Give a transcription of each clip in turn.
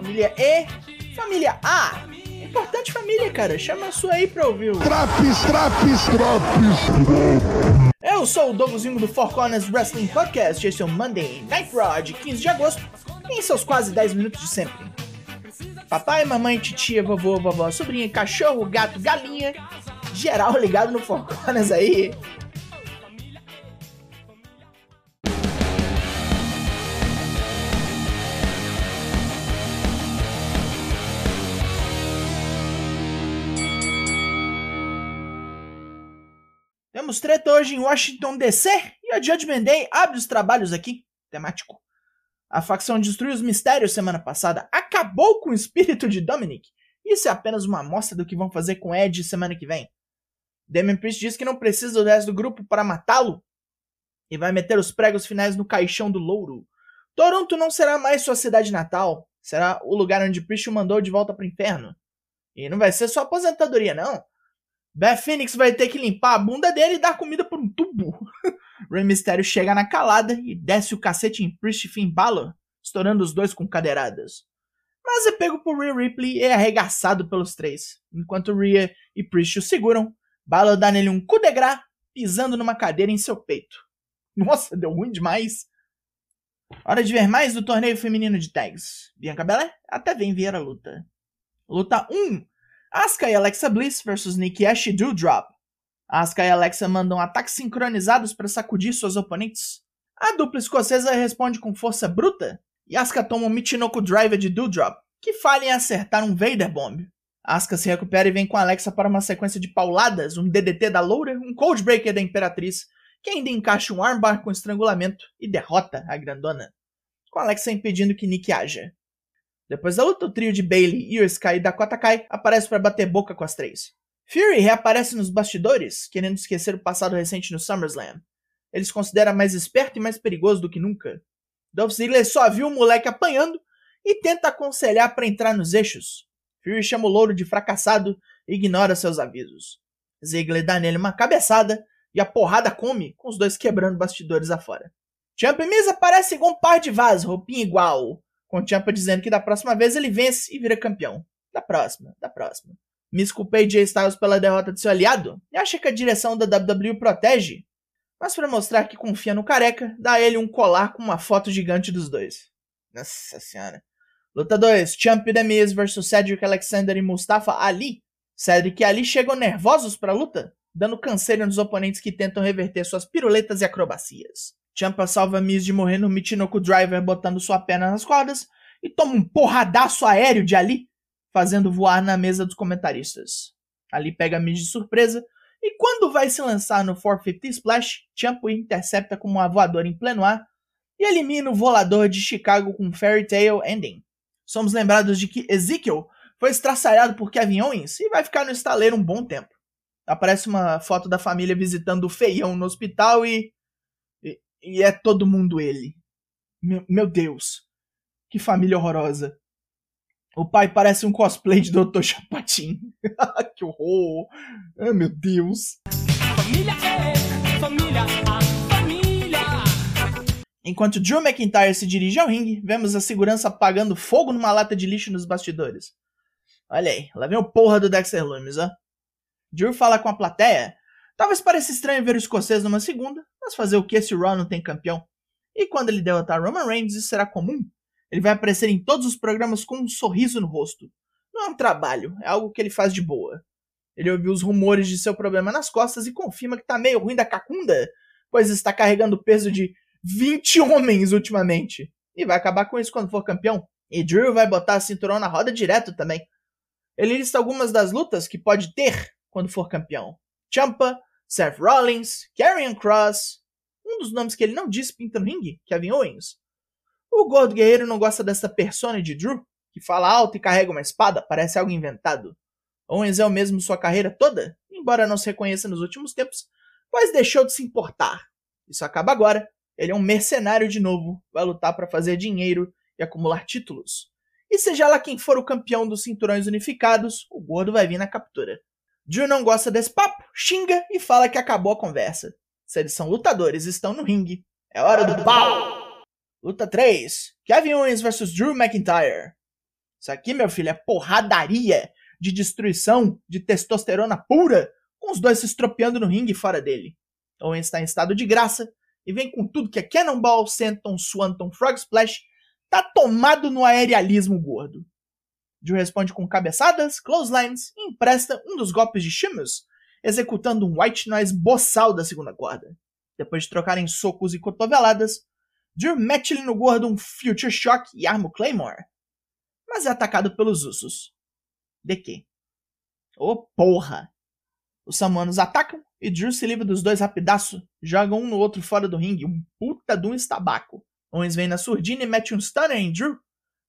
família E, família A. Importante família, cara. Chama a sua aí pra ouvir. Traps, traps, traps. Eu sou o Douglasinho do Four Corners Wrestling Podcast. Este é o Monday Night Raw de 15 de agosto, em seus quase 10 minutos de sempre. Papai, mamãe, titia, vovô, vovó, sobrinha, cachorro, gato, galinha, geral ligado no Four Corners aí. Temos treta hoje em Washington DC e a Judgment Day abre os trabalhos aqui, temático. A facção destruiu os mistérios semana passada, acabou com o espírito de Dominic. Isso é apenas uma amostra do que vão fazer com Ed semana que vem. Damien Priest diz que não precisa do resto do grupo para matá-lo e vai meter os pregos finais no caixão do louro. Toronto não será mais sua cidade natal, será o lugar onde Priest o mandou de volta para o inferno. E não vai ser sua aposentadoria, não. Beth Phoenix vai ter que limpar a bunda dele e dar comida por um tubo. Rey Mysterio chega na calada e desce o cacete em Priest Finn Balor, estourando os dois com cadeiradas. Mas é pego por Rhea Ripley e é arregaçado pelos três. Enquanto Rhea e Priest o seguram, Balor dá nele um coup de gras, pisando numa cadeira em seu peito. Nossa, deu ruim demais. Hora de ver mais do torneio feminino de tags. Bianca Belair até vem ver a luta. Luta 1. Asuka e Alexa Bliss versus Nikki Ash e Doudrop. Asuka e Alexa mandam ataques sincronizados para sacudir suas oponentes. A dupla escocesa responde com força bruta e Asuka toma um Michinoku Driver de Doudrop, que falha em acertar um Vader Bomb. Asuka se recupera e vem com Alexa para uma sequência de pauladas, um DDT da Loura, um Coldbreaker da Imperatriz, que ainda encaixa um armbar com estrangulamento e derrota a grandona, com Alexa impedindo que Nikki haja. Depois da luta, o trio de Bailey, Io Sky e Dakota Kai aparece para bater boca com as três. Fury reaparece nos bastidores, querendo esquecer o passado recente no SummerSlam. Ele se considera mais esperto e mais perigoso do que nunca. Dolph Ziggler só viu o moleque apanhando e tenta aconselhar para entrar nos eixos. Fury chama o louro de fracassado e ignora seus avisos. Ziggler dá nele uma cabeçada e a porrada come, com os dois quebrando bastidores afora. Champ Miz aparecem igual um par de vasos, roupinha igual, com Ciampa dizendo que da próxima vez ele vence e vira campeão. Da próxima, da próxima. Miss culpei Jay Styles pela derrota de seu aliado e acha que a direção da WWE protege. Mas para mostrar que confia no careca, dá a ele um colar com uma foto gigante dos dois. Nossa senhora. Luta 2: Champ The Miz vs Cedric Alexander e Mustafa Ali. Cedric e Ali chegam nervosos para a luta, dando canseira nos oponentes que tentam reverter suas piruletas e acrobacias. Champa salva Miz de morrer no Michinoku Driver botando sua perna nas cordas e toma um porradaço aéreo de Ali, fazendo voar na mesa dos comentaristas. Ali pega Miz de surpresa e quando vai se lançar no 450 Splash, Champa intercepta com uma voadora em pleno ar e elimina o volador de Chicago com Fairy Tale Ending. Somos lembrados de que Ezekiel foi estraçalhado por Kevin Owens e vai ficar no estaleiro um bom tempo. Aparece uma foto da família visitando o feião no hospital e e é todo mundo ele. Meu, meu Deus. Que família horrorosa. O pai parece um cosplay de Dr. Chapatin. que horror. Ai, meu Deus. Família é, família, a família. Enquanto Drew McIntyre se dirige ao ringue, vemos a segurança apagando fogo numa lata de lixo nos bastidores. Olha aí, lá vem o porra do Dexter Lumis, ó. Drew fala com a plateia Talvez pareça estranho ver o escocês numa segunda, mas fazer o que se o Raw não tem campeão? E quando ele derrotar Roman Reigns, isso será comum. Ele vai aparecer em todos os programas com um sorriso no rosto. Não é um trabalho, é algo que ele faz de boa. Ele ouviu os rumores de seu problema nas costas e confirma que tá meio ruim da cacunda, pois está carregando o peso de 20 homens ultimamente. E vai acabar com isso quando for campeão. E Drew vai botar a cinturão na roda direto também. Ele lista algumas das lutas que pode ter quando for campeão. Champa, Seth Rollins, Karrion Cross, um dos nomes que ele não disse pinta no ringue, Kevin Owens. O Gordo Guerreiro não gosta dessa persona de Drew, que fala alto e carrega uma espada, parece algo inventado. Owens é o mesmo sua carreira toda, embora não se reconheça nos últimos tempos, pois deixou de se importar. Isso acaba agora. Ele é um mercenário de novo, vai lutar para fazer dinheiro e acumular títulos. E seja lá quem for o campeão dos cinturões unificados, o gordo vai vir na captura. Drew não gosta desse papo, xinga e fala que acabou a conversa. Se eles são lutadores estão no ringue, é hora do pau! Luta 3: Kevin Owens vs Drew McIntyre. Isso aqui, meu filho, é porradaria de destruição, de testosterona pura, com os dois se estropeando no ringue fora dele. Owens está em estado de graça e vem com tudo que é Cannonball, Senton, Swanton, Frog Splash, tá tomado no aerialismo gordo. Drew responde com cabeçadas, clotheslines e empresta um dos golpes de Sheamus, executando um White Noise boçal da segunda corda. Depois de trocarem socos e cotoveladas, Drew mete-lhe no gordo um Future Shock e arma o Claymore. Mas é atacado pelos Usos. De quê? Ô oh, porra! Os Samuanos atacam e Drew se livra dos dois rapidaço, joga um no outro fora do ringue, um puta de um estabaco. Owens vem na surdina e mete um stunner em Drew,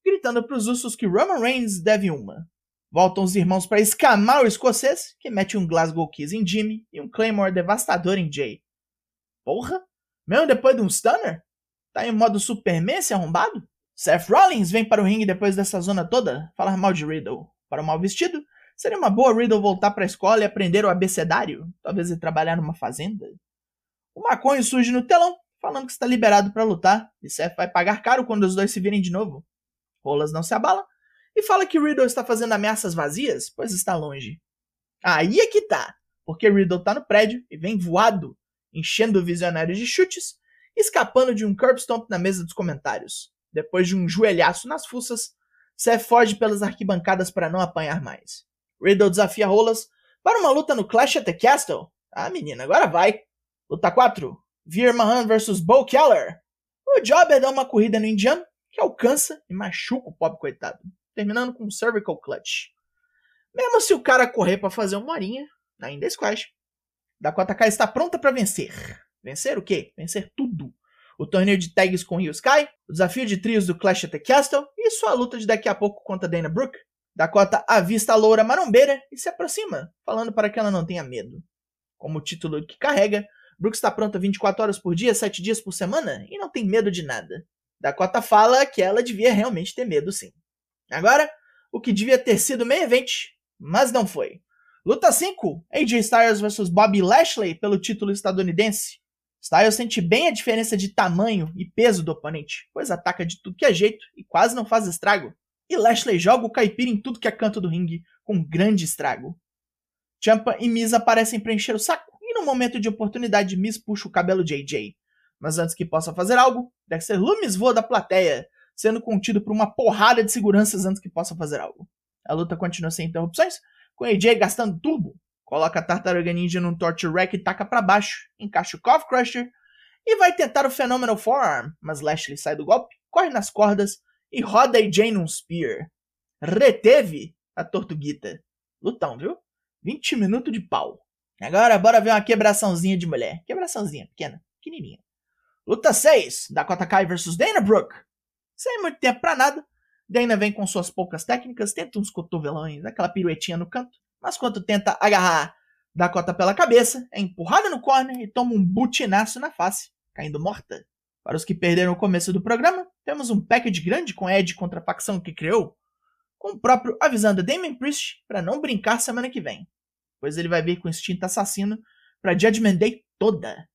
gritando pros Usos que Roman Reigns deve uma. Voltam os irmãos para escamar o escocês, que mete um Glasgow Kiss em Jimmy e um Claymore devastador em Jay. Porra? Mesmo depois de um stunner? Tá em modo Superman esse arrombado? Seth Rollins vem para o ringue depois dessa zona toda falar mal de Riddle. Para o mal vestido, seria uma boa Riddle voltar para a escola e aprender o abecedário, talvez ir trabalhar numa fazenda. O maconho surge no telão, falando que está liberado para lutar, e Seth vai pagar caro quando os dois se virem de novo. Rolas não se abala e fala que Riddle está fazendo ameaças vazias, pois está longe. Aí é que tá, porque Riddle está no prédio e vem voado, enchendo o visionário de chutes, escapando de um curb stomp na mesa dos comentários. Depois de um joelhaço nas fuças, Seth foge pelas arquibancadas para não apanhar mais. Riddle desafia Rolas para uma luta no Clash at the Castle. Ah, menina, agora vai. Luta 4. Veer Mahan vs Bo Keller. O Jobber dá uma corrida no indiano, que alcança e machuca o pobre coitado, terminando com um cervical clutch. Mesmo se o cara correr para fazer uma horinha, ainda é squash. Dakota Kai está pronta para vencer. Vencer o quê? Vencer tudo. O torneio de tags com Rio Sky, o desafio de trios do Clash at the Castle e sua luta de daqui a pouco contra Dana Brooke. Dakota avista a loura marombeira e se aproxima, falando para que ela não tenha medo. Como o título que carrega, Brooke está pronta 24 horas por dia, 7 dias por semana e não tem medo de nada. Dakota fala que ela devia realmente ter medo sim. Agora, o que devia ter sido meio evento, mas não foi. Luta 5: AJ Styles vs Bobby Lashley pelo título estadunidense. Styles sente bem a diferença de tamanho e peso do oponente, pois ataca de tudo que é jeito e quase não faz estrago. E Lashley joga o caipira em tudo que é canto do ringue, com grande estrago. Champa e Miz aparecem preencher o saco, e no momento de oportunidade Miz puxa o cabelo de AJ. Mas antes que possa fazer algo, Dexter Loomis voa da plateia, sendo contido por uma porrada de seguranças antes que possa fazer algo. A luta continua sem interrupções, com AJ gastando turbo, coloca a Tartaruga Ninja num Torture Rack e taca para baixo, encaixa o Cough Crusher e vai tentar o Phenomenal Forearm, mas Lashley sai do golpe, corre nas cordas e roda AJ num Spear. Reteve a Tortuguita. Lutão, viu? 20 minutos de pau. Agora bora ver uma quebraçãozinha de mulher. Quebraçãozinha, pequena, pequenininha. Luta 6, Dakota Kai vs Dana Brooke. Sem muito tempo pra nada, Dana vem com suas poucas técnicas, tenta uns cotovelões, aquela piruetinha no canto, mas quando tenta agarrar Dakota pela cabeça, é empurrada no corner e toma um butinaço na face, caindo morta. Para os que perderam o começo do programa, temos um package grande com Ed contra a facção que criou, com o próprio avisando Damien Priest para não brincar semana que vem, pois ele vai vir com instinto assassino para Judgment Day toda.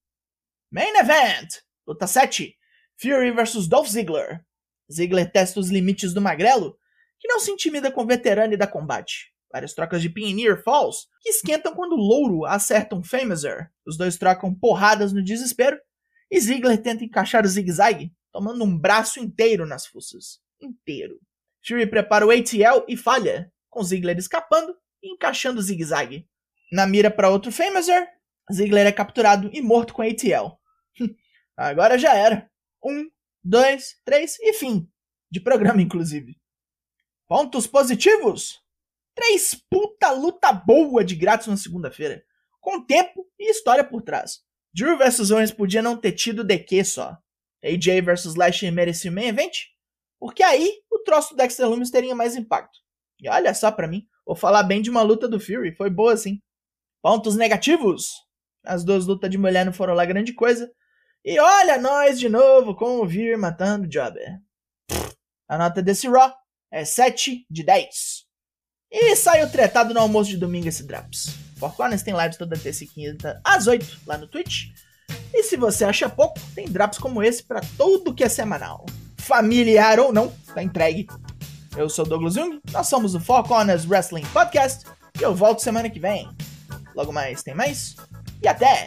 Main Event! Luta 7: Fury vs Dolph Ziggler. Ziggler testa os limites do magrelo, que não se intimida com o veterano e dá combate. Várias trocas de Pioneer Falls, que esquentam quando Louro acerta um Famouser. Os dois trocam porradas no desespero, e Ziggler tenta encaixar o zigue-zague, tomando um braço inteiro nas fuças. Inteiro. Fury prepara o ATL e falha, com Ziggler escapando e encaixando o zigue-zague. Na mira para outro Famouser, Ziggler é capturado e morto com ATL. Agora já era. Um, dois, três e fim. De programa, inclusive. Pontos positivos? Três puta luta boa de grátis na segunda-feira. Com tempo e história por trás. Drew vs Owens podia não ter tido DQ só. AJ vs Lashley merecia o main event? Porque aí o troço do Dexter Lumis teria mais impacto. E olha só pra mim, vou falar bem de uma luta do Fury, foi boa assim. Pontos negativos? As duas lutas de mulher não foram lá grande coisa, e olha nós de novo com o Vir matando Jobber. A nota desse Raw é 7 de 10. E saiu tretado no almoço de domingo esse Drops. Four Corners tem lives toda terça e quinta às 8 lá no Twitch. E se você acha pouco, tem drops como esse para tudo que é semanal. Familiar ou não, tá entregue. Eu sou Douglas Jung, nós somos o Four Corners Wrestling Podcast e eu volto semana que vem. Logo mais tem mais e até!